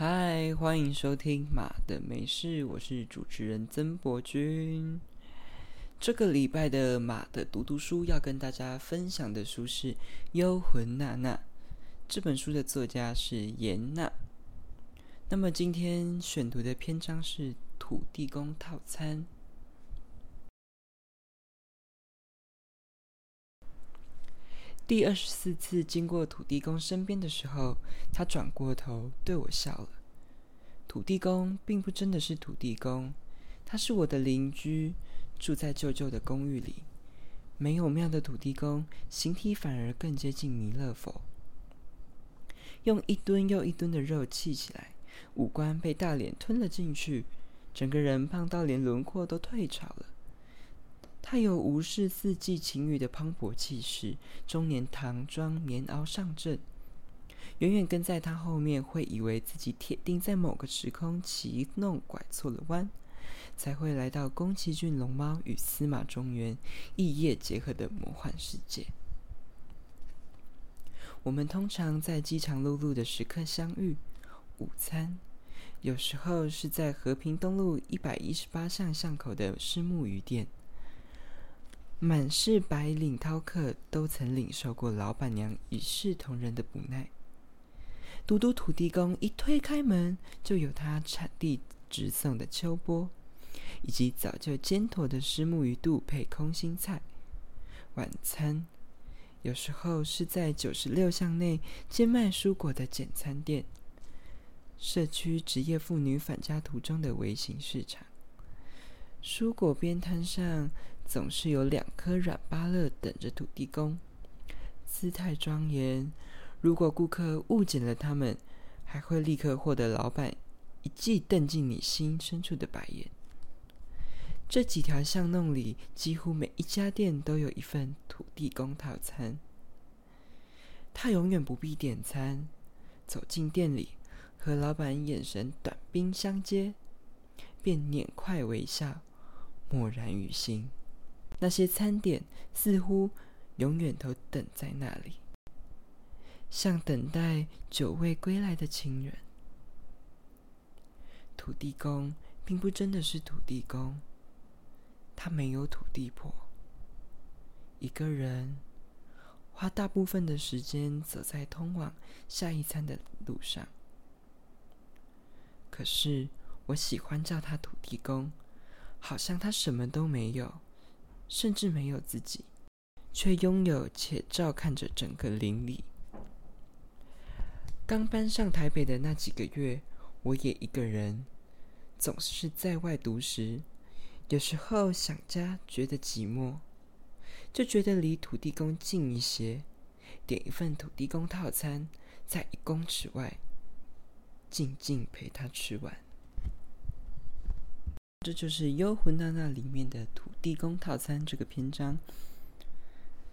嗨，欢迎收听《马的没事》，我是主持人曾博君。这个礼拜的马的读读书要跟大家分享的书是《幽魂娜娜》，这本书的作家是严娜。那么今天选读的篇章是土地公套餐。第二十四次经过土地公身边的时候，他转过头对我笑了。土地公并不真的是土地公，他是我的邻居，住在旧旧的公寓里。没有庙的土地公，形体反而更接近弥勒佛。用一吨又一吨的肉砌起来，五官被大脸吞了进去，整个人胖到连轮廓都退潮了。他有无视四季晴雨的磅礴气势，中年唐装棉袄上阵，远远跟在他后面，会以为自己铁定在某个时空奇弄拐错了弯，才会来到宫崎骏龙猫与司马中原异业结合的魔幻世界。我们通常在饥肠辘辘的时刻相遇，午餐，有时候是在和平东路一百一十八巷巷口的湿木鱼店。满是白领饕客都曾领受过老板娘一视同仁的不耐。独独土地公一推开门，就有他产地直送的秋波，以及早就煎妥的虱目鱼肚配空心菜。晚餐有时候是在九十六巷内兼卖蔬果的简餐店，社区职业妇女返家途中的微型市场。蔬果边摊上总是有两颗软芭乐等着土地公，姿态庄严。如果顾客误解了他们，还会立刻获得老板一记瞪进你心深处的白眼。这几条巷弄里，几乎每一家店都有一份土地公套餐。他永远不必点餐，走进店里，和老板眼神短兵相接，便拈快微笑。默然于心，那些餐点似乎永远都等在那里，像等待久未归来的亲人。土地公并不真的是土地公，他没有土地婆。一个人花大部分的时间走在通往下一餐的路上，可是我喜欢叫他土地公。好像他什么都没有，甚至没有自己，却拥有且照看着整个邻里。刚搬上台北的那几个月，我也一个人，总是在外读时，有时候想家，觉得寂寞，就觉得离土地公近一些，点一份土地公套餐，在一公尺外，静静陪他吃完。这就是《幽魂娜娜》里面的土地公套餐这个篇章。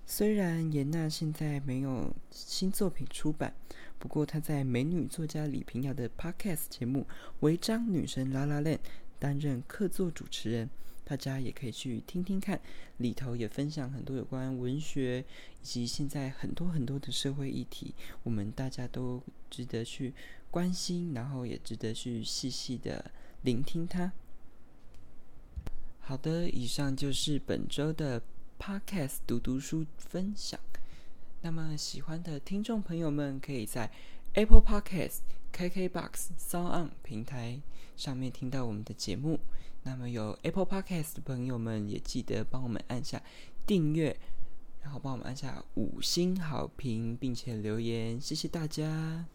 虽然严娜现在没有新作品出版，不过她在美女作家李平遥的 Podcast 节目《违章女神拉拉链》担任客座主持人，大家也可以去听听看。里头也分享很多有关文学以及现在很多很多的社会议题，我们大家都值得去关心，然后也值得去细细的聆听它。好的，以上就是本周的 Podcast 读读书分享。那么喜欢的听众朋友们，可以在 Apple Podcast、KKBox、Sound 平台上面听到我们的节目。那么有 Apple Podcast 的朋友们，也记得帮我们按下订阅，然后帮我们按下五星好评，并且留言，谢谢大家。